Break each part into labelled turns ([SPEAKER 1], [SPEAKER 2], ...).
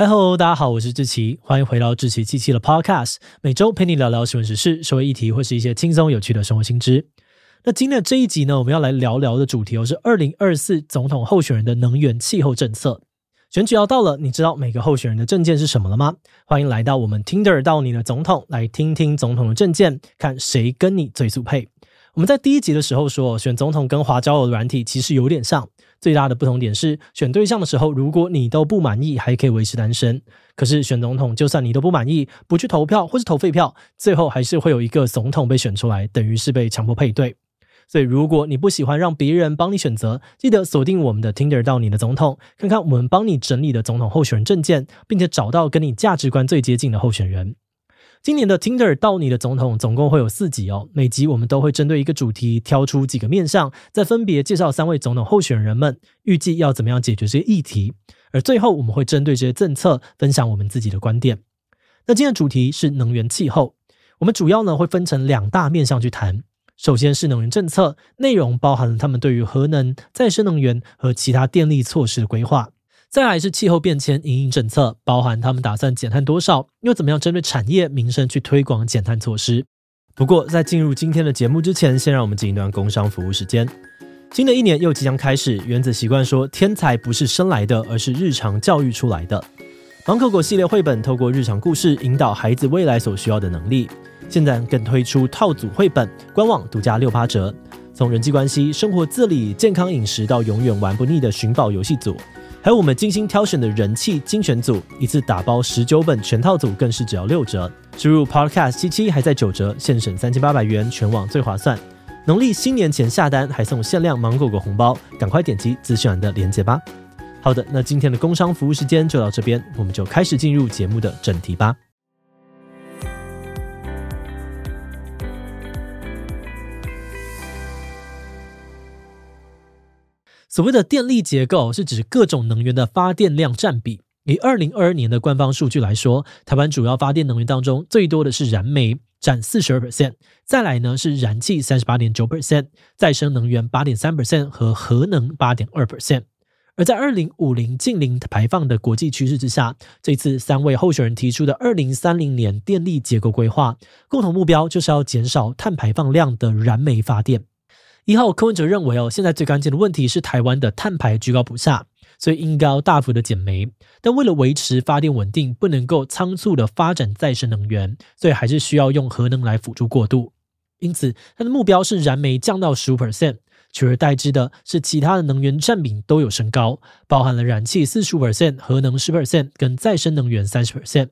[SPEAKER 1] 嗨喽，大家好，我是志奇，欢迎回到志奇七七的 Podcast，每周陪你聊聊新闻时事、社会议题或是一些轻松有趣的生活新知。那今天的这一集呢，我们要来聊聊的主题哦，是二零二四总统候选人的能源气候政策。选举要到了，你知道每个候选人的政见是什么了吗？欢迎来到我们 Tinder 到你的总统，来听听总统的政见，看谁跟你最速配。我们在第一集的时候说，选总统跟滑交友的软体其实有点像。最大的不同点是，选对象的时候，如果你都不满意，还可以维持单身。可是选总统，就算你都不满意，不去投票或是投废票，最后还是会有一个总统被选出来，等于是被强迫配对。所以，如果你不喜欢让别人帮你选择，记得锁定我们的 Tinder 到你的总统，看看我们帮你整理的总统候选人证件，并且找到跟你价值观最接近的候选人。今年的 Tinder 到你的总统总共会有四集哦，每集我们都会针对一个主题挑出几个面向，再分别介绍三位总统候选人们预计要怎么样解决这些议题，而最后我们会针对这些政策分享我们自己的观点。那今天的主题是能源气候，我们主要呢会分成两大面向去谈，首先是能源政策，内容包含了他们对于核能、再生能源和其他电力措施的规划。再来是气候变迁因应政策，包含他们打算减碳多少，又怎么样针对产业民生去推广减碳措施。不过，在进入今天的节目之前，先让我们进一段工商服务时间。新的一年又即将开始，原子习惯说，天才不是生来的，而是日常教育出来的。芒果果系列绘本透过日常故事，引导孩子未来所需要的能力。现在更推出套组绘本，官网独家六八折。从人际关系、生活自理、健康饮食到永远玩不腻的寻宝游戏组。还有我们精心挑选的人气精选组，一次打包十九本全套组，更是只要六折。输入 Podcast 七七还在九折，现省三千八百元，全网最划算。农历新年前下单还送限量芒果果红包，赶快点击资讯栏的链接吧。好的，那今天的工商服务时间就到这边，我们就开始进入节目的正题吧。所谓的电力结构是指各种能源的发电量占比。以二零二二年的官方数据来说，台湾主要发电能源当中最多的是燃煤，占四十二 percent，再来呢是燃气三十八点九 percent，再生能源八点三 percent 和核能八点二 percent。而在二零五零近零排放的国际趋势之下，这次三位候选人提出的二零三零年电力结构规划，共同目标就是要减少碳排放量的燃煤发电。一号柯文哲认为哦，现在最关键的问题是台湾的碳排居高不下，所以应该要大幅的减煤。但为了维持发电稳定，不能够仓促的发展再生能源，所以还是需要用核能来辅助过渡。因此，他的目标是燃煤降到十五 percent，取而代之的是其他的能源占比都有升高，包含了燃气四十五 percent、核能十 percent 跟再生能源三十 percent。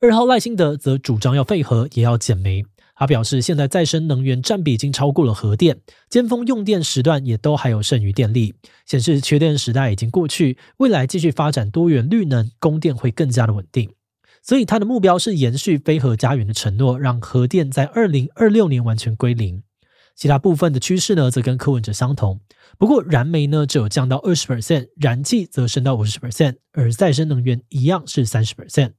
[SPEAKER 1] 二号赖清德则主张要废核，也要减煤。他表示，现在再生能源占比已经超过了核电，尖峰用电时段也都还有剩余电力，显示缺电时代已经过去，未来继续发展多元绿能，供电会更加的稳定。所以他的目标是延续非核家园的承诺，让核电在二零二六年完全归零。其他部分的趋势呢，则跟柯文哲相同，不过燃煤呢只有降到二十 percent，燃气则升到五十 percent，而再生能源一样是三十 percent。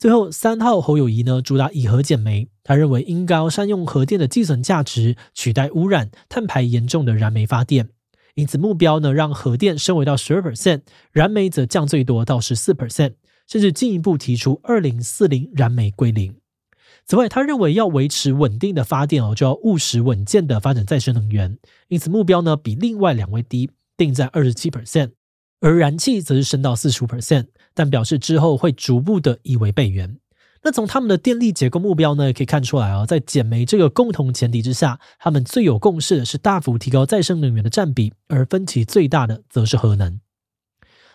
[SPEAKER 1] 最后，三号侯友谊呢主打以核减煤，他认为应该善用核电的寄存价值，取代污染、碳排严重的燃煤发电。因此，目标呢让核电升为到十二 percent，燃煤则降最多到十四 percent，甚至进一步提出二零四零燃煤归零。此外，他认为要维持稳定的发电哦，就要务实稳健的发展再生能源。因此，目标呢比另外两位低，定在二十七 percent。而燃气则是升到四十五 percent，但表示之后会逐步的移为备援。那从他们的电力结构目标呢，也可以看出来啊、在减煤这个共同前提之下，他们最有共识的是大幅提高再生能源的占比，而分歧最大的则是核能。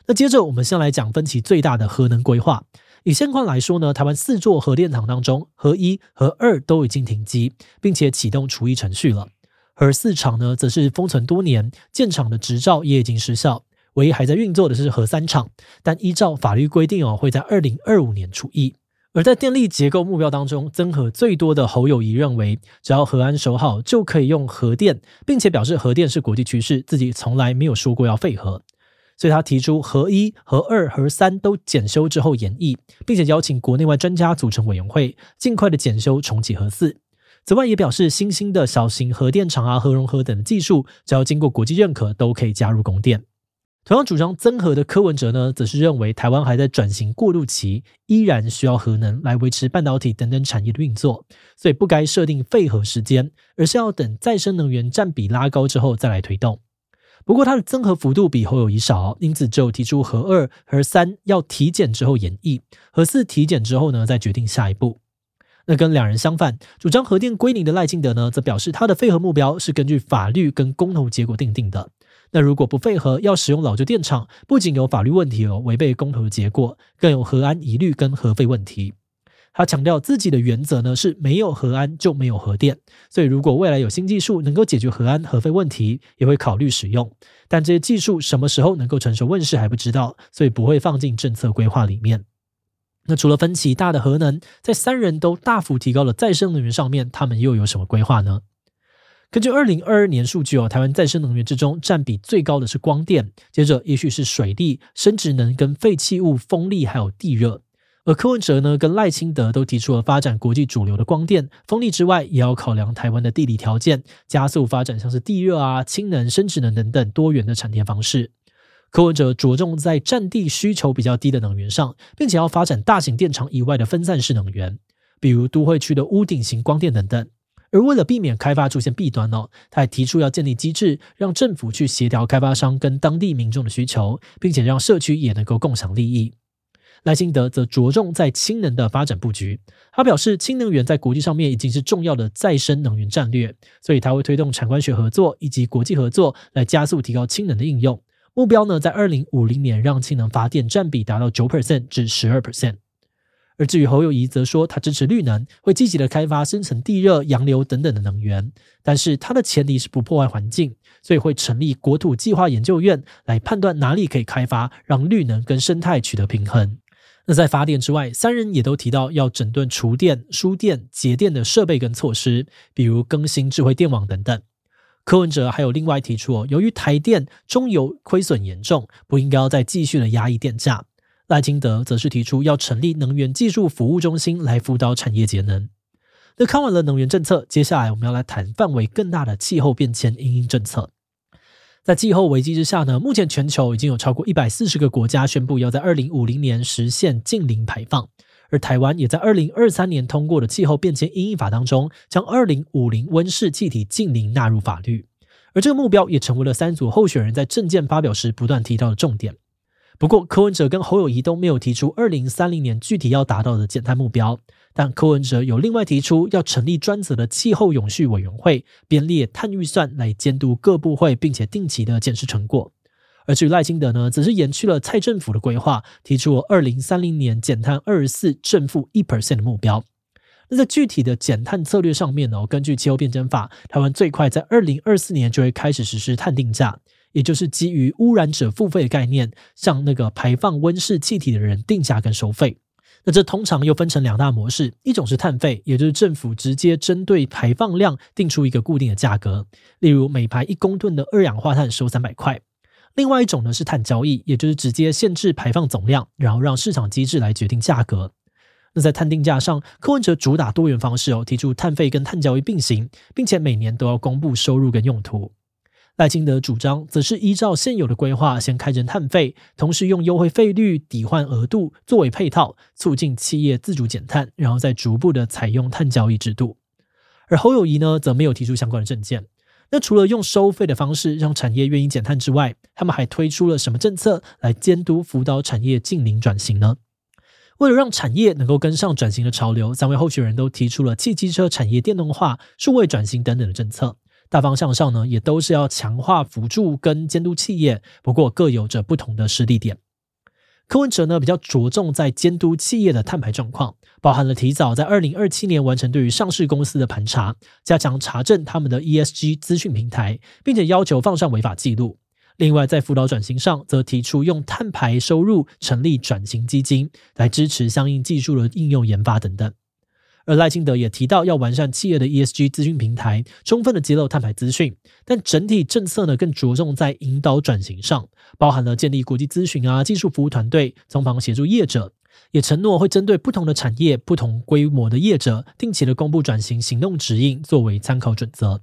[SPEAKER 1] 那接着我们先来讲分歧最大的核能规划。以现况来说呢，台湾四座核电厂当中，核一、和二都已经停机，并且启动除役程序了。核四厂呢，则是封存多年，建厂的执照也已经失效。唯一还在运作的是核三厂，但依照法律规定哦，会在二零二五年除役。而在电力结构目标当中，增核最多的侯友谊认为，只要核安守好，就可以用核电，并且表示核电是国际趋势，自己从来没有说过要废核。所以他提出核一、核二、核三都检修之后延役，并且邀请国内外专家组成委员会，尽快的检修重启核四。此外，也表示新兴的小型核电厂啊、核融合等的技术，只要经过国际认可，都可以加入供电。同样主张增核的柯文哲呢，则是认为台湾还在转型过渡期，依然需要核能来维持半导体等等产业的运作，所以不该设定废核时间，而是要等再生能源占比拉高之后再来推动。不过，它的增核幅度比侯友谊少，因此只有提出核二、核三要体检之后演绎，核四体检之后呢，再决定下一步。那跟两人相反，主张核电归零的赖清德呢，则表示他的废核目标是根据法律跟公投结果定定的。那如果不废核，要使用老旧电厂，不仅有法律问题哦，违背公投的结果，更有核安疑虑跟核废问题。他强调自己的原则呢，是没有核安就没有核电，所以如果未来有新技术能够解决核安核废问题，也会考虑使用。但这些技术什么时候能够成熟问世还不知道，所以不会放进政策规划里面。那除了分歧大的核能，在三人都大幅提高了再生能源上面，他们又有什么规划呢？根据二零二二年数据哦，台湾再生能源之中占比最高的是光电，接着也许是水力、生质能跟废弃物、风力还有地热。而柯文哲呢，跟赖清德都提出了发展国际主流的光电、风力之外，也要考量台湾的地理条件，加速发展像是地热啊、氢能、生质能等等多元的产电方式。柯文哲着重在占地需求比较低的能源上，并且要发展大型电厂以外的分散式能源，比如都会区的屋顶型光电等等。而为了避免开发出现弊端哦，他还提出要建立机制，让政府去协调开发商跟当地民众的需求，并且让社区也能够共享利益。赖辛德则着重在氢能的发展布局，他表示氢能源在国际上面已经是重要的再生能源战略，所以他会推动产官学合作以及国际合作来加速提高氢能的应用。目标呢，在二零五零年让氢能发电占比达到九 percent 至十二 percent。而至于侯友宜则说，他支持绿能，会积极的开发深层地热、洋流等等的能源。但是他的前提是不破坏环境，所以会成立国土计划研究院来判断哪里可以开发，让绿能跟生态取得平衡。那在发电之外，三人也都提到要整顿储电、输电、节电的设备跟措施，比如更新智慧电网等等。柯文哲还有另外提出哦，由于台电中油亏损严重，不应该再继续的压抑电价。赖清德则是提出要成立能源技术服务中心来辅导产业节能。那看完了能源政策，接下来我们要来谈范围更大的气候变迁因应政策。在气候危机之下呢，目前全球已经有超过一百四十个国家宣布要在二零五零年实现净零排放。而台湾也在二零二三年通过的气候变迁因应法当中，将二零五零温室气体净零纳入法律，而这个目标也成为了三组候选人在政见发表时不断提到的重点。不过，柯文哲跟侯友宜都没有提出二零三零年具体要达到的减碳目标，但柯文哲有另外提出要成立专责的气候永续委员会，编列碳预算来监督各部会，并且定期的检视成果。而至于赖清德呢，则是延续了蔡政府的规划，提出了二零三零年减碳二十四正负一 percent 的目标。那在具体的减碳策略上面呢，根据气候变迁法，台湾最快在二零二四年就会开始实施碳定价，也就是基于污染者付费的概念，向那个排放温室气体的人定价跟收费。那这通常又分成两大模式，一种是碳费，也就是政府直接针对排放量定出一个固定的价格，例如每排一公吨的二氧化碳收三百块。另外一种呢是碳交易，也就是直接限制排放总量，然后让市场机制来决定价格。那在碳定价上，柯文哲主打多元方式哦，提出碳费跟碳交易并行，并且每年都要公布收入跟用途。赖清德主张则是依照现有的规划，先开征碳费，同时用优惠费率抵换额度作为配套，促进企业自主减碳，然后再逐步的采用碳交易制度。而侯友宜呢，则没有提出相关的政见。那除了用收费的方式让产业愿意减碳之外，他们还推出了什么政策来监督辅导产业近零转型呢？为了让产业能够跟上转型的潮流，三位候选人都提出了汽机车产业电动化、数位转型等等的政策。大方向上呢，也都是要强化辅助跟监督企业，不过各有着不同的施力点。柯文哲呢，比较着重在监督企业的碳排状况，包含了提早在二零二七年完成对于上市公司的盘查，加强查证他们的 ESG 资讯平台，并且要求放上违法记录。另外，在辅导转型上，则提出用碳排收入成立转型基金，来支持相应技术的应用研发等等。而赖清德也提到要完善企业的 ESG 资讯平台，充分的揭露碳排资讯，但整体政策呢，更着重在引导转型上，包含了建立国际咨询啊、技术服务团队，从旁协助业者，也承诺会针对不同的产业、不同规模的业者，定期的公布转型行动指引作为参考准则。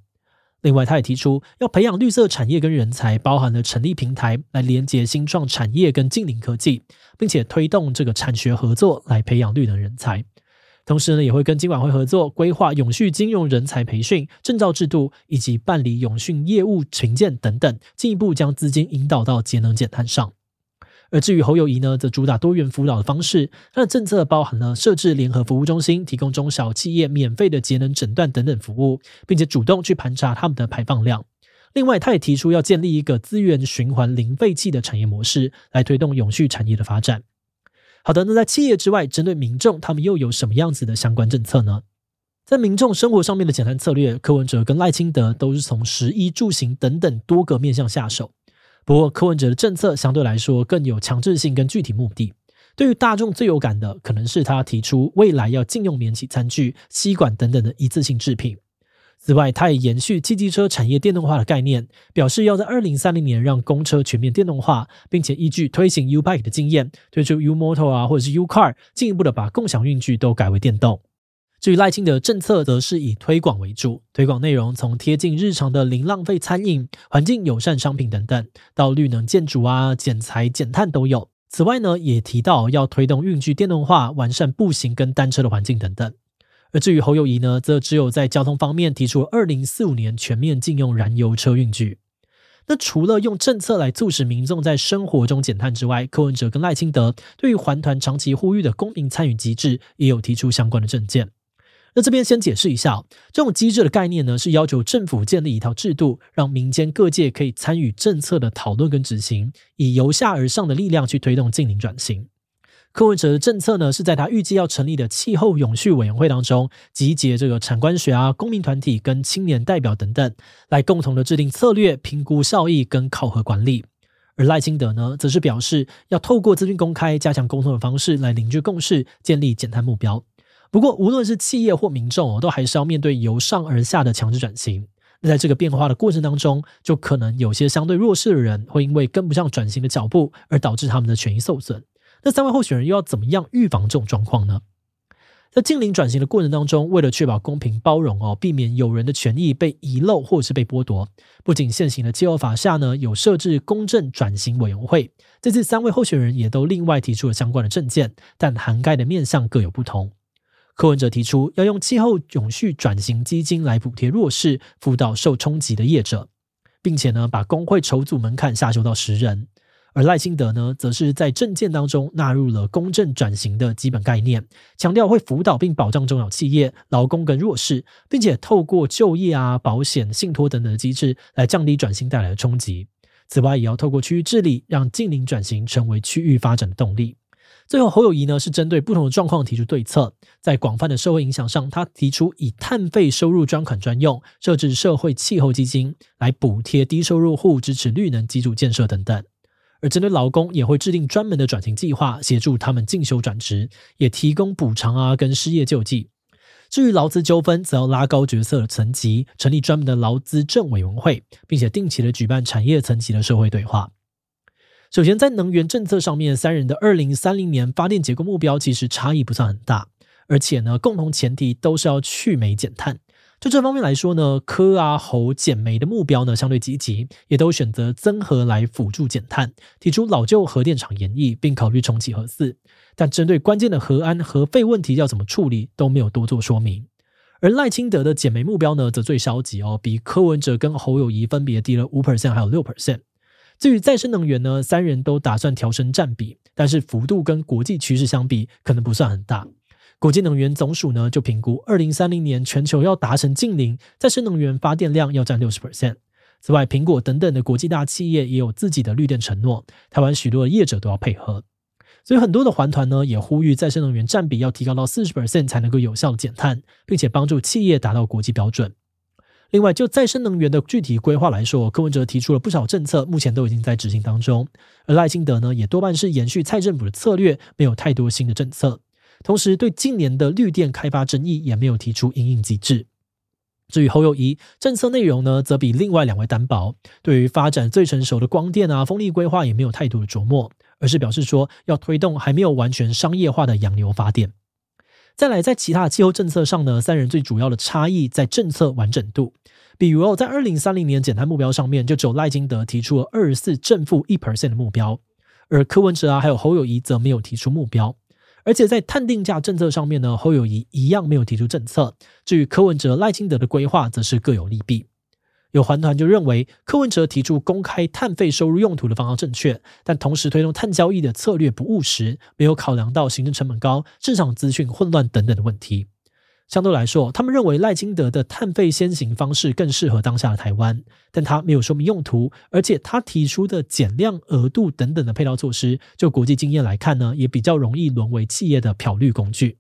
[SPEAKER 1] 另外，他也提出要培养绿色产业跟人才，包含了成立平台来连接新创产业跟净零科技，并且推动这个产学合作来培养绿能人才。同时呢，也会跟金管会合作规划永续金融人才培训、证照制度以及办理永续业务评鉴等等，进一步将资金引导到节能减碳上。而至于侯友宜呢，则主打多元辅导的方式，他的政策包含了设置联合服务中心，提供中小企业免费的节能诊断等等服务，并且主动去盘查他们的排放量。另外，他也提出要建立一个资源循环零废弃的产业模式，来推动永续产业的发展。好的，那在企业之外，针对民众，他们又有什么样子的相关政策呢？在民众生活上面的减碳策略，柯文哲跟赖清德都是从食衣住行等等多个面向下手。不过，柯文哲的政策相对来说更有强制性跟具体目的。对于大众最有感的，可能是他提出未来要禁用免洗餐具、吸管等等的一次性制品。此外，他也延续汽机车产业电动化的概念，表示要在二零三零年让公车全面电动化，并且依据推行 U Bike 的经验，推出 Umotor 啊，或者是 U Car，进一步的把共享运具都改为电动。至于赖清德政策，则是以推广为主，推广内容从贴近日常的零浪费餐饮、环境友善商品等等，到绿能建筑啊、减材减碳都有。此外呢，也提到要推动运具电动化，完善步行跟单车的环境等等。而至于侯友宜呢，则只有在交通方面提出二零四五年全面禁用燃油车运具。那除了用政策来促使民众在生活中减碳之外，柯文哲跟赖清德对于环团长期呼吁的公民参与机制，也有提出相关的政见。那这边先解释一下，这种机制的概念呢，是要求政府建立一套制度，让民间各界可以参与政策的讨论跟执行，以由下而上的力量去推动净零转型。柯文哲的政策呢，是在他预计要成立的气候永续委员会当中，集结这个产官学啊、公民团体跟青年代表等等，来共同的制定策略、评估效益跟考核管理。而赖清德呢，则是表示要透过资讯公开、加强沟通的方式来凝聚共识，建立减碳目标。不过，无论是企业或民众哦，都还是要面对由上而下的强制转型。那在这个变化的过程当中，就可能有些相对弱势的人会因为跟不上转型的脚步，而导致他们的权益受损。那三位候选人又要怎么样预防这种状况呢？在近零转型的过程当中，为了确保公平包容哦，避免有人的权益被遗漏或者是被剥夺，不仅现行的气候法下呢，有设置公正转型委员会，这次三位候选人也都另外提出了相关的政见，但涵盖的面向各有不同。柯文哲提出要用气候永续转型基金来补贴弱势、辅导受冲击的业者，并且呢，把工会筹组门槛下修到十人。而赖清德呢，则是在政见当中纳入了公正转型的基本概念，强调会辅导并保障中小企业、劳工跟弱势，并且透过就业啊、保险、信托等等的机制来降低转型带来的冲击。此外，也要透过区域治理，让近邻转型成为区域发展的动力。最后，侯友宜呢是针对不同的状况提出对策，在广泛的社会影响上，他提出以碳费收入专款专用，设置社会气候基金来补贴低收入户，支持绿能基础建设等等。而针对劳工，也会制定专门的转型计划，协助他们进修转职，也提供补偿啊跟失业救济。至于劳资纠纷，则要拉高决策的层级，成立专门的劳资政委员会，并且定期的举办产业层级的社会对话。首先，在能源政策上面，三人的二零三零年发电结构目标其实差异不算很大，而且呢，共同前提都是要去煤减碳。就这方面来说呢，柯啊侯减煤的目标呢相对积极，也都选择增核来辅助减碳，提出老旧核电厂延役，并考虑重启核四。但针对关键的核安核废问题要怎么处理，都没有多做说明。而赖清德的减煤目标呢，则最消极哦，比柯文哲跟侯友谊分别低了五 percent 还有六 percent。至于再生能源呢，三人都打算调升占比，但是幅度跟国际趋势相比，可能不算很大。国际能源总署呢，就评估二零三零年全球要达成净零，再生能源发电量要占六十 percent。此外，苹果等等的国际大企业也有自己的绿电承诺，台湾许多的业者都要配合。所以很多的环团呢，也呼吁再生能源占比要提高到四十 percent 才能够有效的减碳，并且帮助企业达到国际标准。另外，就再生能源的具体规划来说，柯文哲提出了不少政策，目前都已经在执行当中。而赖清德呢，也多半是延续蔡政府的策略，没有太多新的政策。同时，对近年的绿电开发争议也没有提出因应机制。至于侯友谊政策内容呢，则比另外两位单薄。对于发展最成熟的光电啊、风力规划也没有太多的琢磨，而是表示说要推动还没有完全商业化的洋流发电。再来，在其他气候政策上呢，三人最主要的差异在政策完整度。比如哦，在二零三零年减碳目标上面，就只有赖金德提出了二十四正负一 percent 的目标，而柯文哲啊还有侯友谊则没有提出目标。而且在碳定价政策上面呢，侯友谊一样没有提出政策。至于柯文哲、赖清德的规划，则是各有利弊。有环团就认为，柯文哲提出公开碳费收入用途的方案正确，但同时推动碳交易的策略不务实，没有考量到行政成本高、市场资讯混乱等等的问题。相对来说，他们认为赖清德的碳费先行方式更适合当下的台湾，但他没有说明用途，而且他提出的减量额度等等的配套措施，就国际经验来看呢，也比较容易沦为企业的漂绿工具。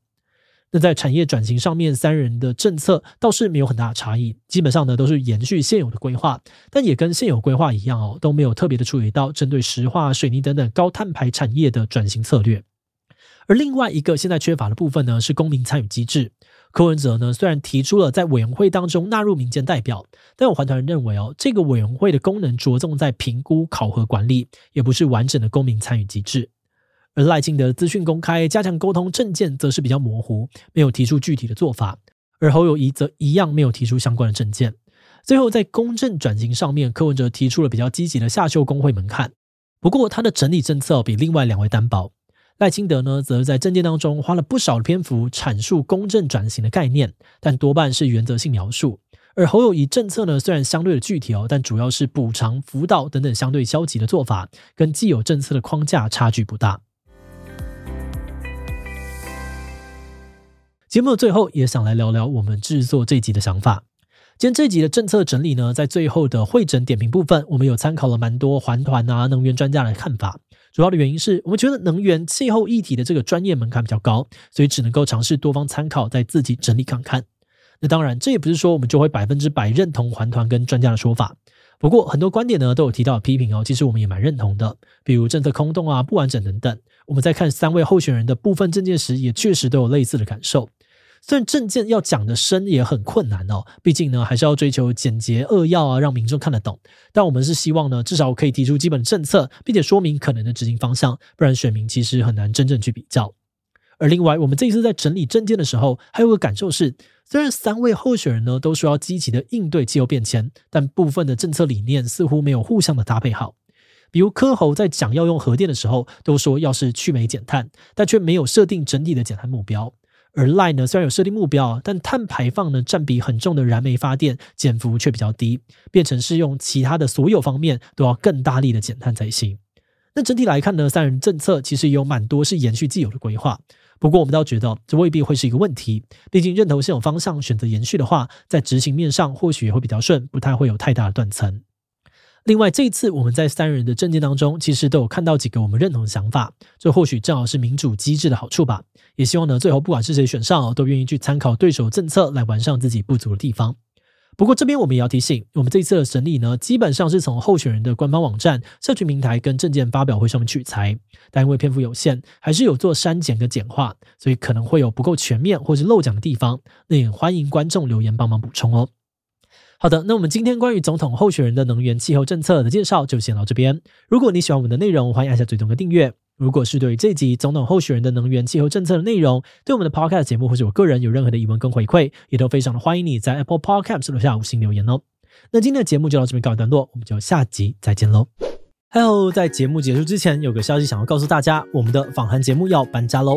[SPEAKER 1] 那在产业转型上面，三人的政策倒是没有很大差异，基本上呢都是延续现有的规划，但也跟现有规划一样哦，都没有特别的处理到针对石化、水泥等等高碳排产业的转型策略。而另外一个现在缺乏的部分呢，是公民参与机制。柯文哲呢，虽然提出了在委员会当中纳入民间代表，但有环团人认为哦，这个委员会的功能着重在评估、考核、管理，也不是完整的公民参与机制。而赖清德资讯公开、加强沟通政见，则是比较模糊，没有提出具体的做法。而侯友宜则一样没有提出相关的政见。最后，在公正转型上面，柯文哲提出了比较积极的下修工会门槛，不过他的整体政策比另外两位单薄。赖清德呢，则在政见当中花了不少的篇幅阐述公正转型的概念，但多半是原则性描述。而侯友宜政策呢，虽然相对的具体哦，但主要是补偿、辅导等等相对消极的做法，跟既有政策的框架差距不大。节目的最后，也想来聊聊我们制作这集的想法。今天这集的政策整理呢，在最后的会诊点评部分，我们有参考了蛮多环团啊、能源专家的看法。主要的原因是我们觉得能源气候议题的这个专业门槛比较高，所以只能够尝试多方参考，再自己整理看看。那当然，这也不是说我们就会百分之百认同环团跟专家的说法。不过很多观点呢都有提到批评哦，其实我们也蛮认同的，比如政策空洞啊、不完整等等。我们在看三位候选人的部分政见时，也确实都有类似的感受。虽然政见要讲得深也很困难哦，毕竟呢还是要追求简洁扼要啊，让民众看得懂。但我们是希望呢，至少可以提出基本政策，并且说明可能的执行方向，不然选民其实很难真正去比较。而另外，我们这一次在整理政见的时候，还有个感受是，虽然三位候选人呢都说要积极的应对气候变迁，但部分的政策理念似乎没有互相的搭配好。比如柯侯在讲要用核电的时候，都说要是去煤减碳，但却没有设定整体的减碳目标。而赖呢，虽然有设定目标，但碳排放呢占比很重的燃煤发电减幅却比较低，变成是用其他的所有方面都要更大力的减碳才行。那整体来看呢，三人政策其实也有蛮多是延续既有的规划，不过我们倒觉得这未必会是一个问题，毕竟认同现有方向，选择延续的话，在执行面上或许也会比较顺，不太会有太大的断层。另外，这一次我们在三人的政见当中，其实都有看到几个我们认同的想法，这或许正好是民主机制的好处吧。也希望呢，最后不管是谁选上，都愿意去参考对手政策来完善自己不足的地方。不过这边我们也要提醒，我们这次的审理呢，基本上是从候选人的官方网站、社群平台跟政见发表会上面取材，但因为篇幅有限，还是有做删减跟简化，所以可能会有不够全面或是漏讲的地方，那也欢迎观众留言帮忙补充哦。好的，那我们今天关于总统候选人的能源气候政策的介绍就先到这边。如果你喜欢我们的内容，欢迎按下追踪跟订阅。如果是对于这集总统候选人的能源气候政策的内容，对我们的 Podcast 节目或者我个人有任何的疑问跟回馈，也都非常的欢迎你在 Apple Podcast 留下五星留言哦。那今天的节目就到这边告一段落，我们就下集再见喽。Hello，在节目结束之前，有个消息想要告诉大家，我们的访谈节目要搬家喽。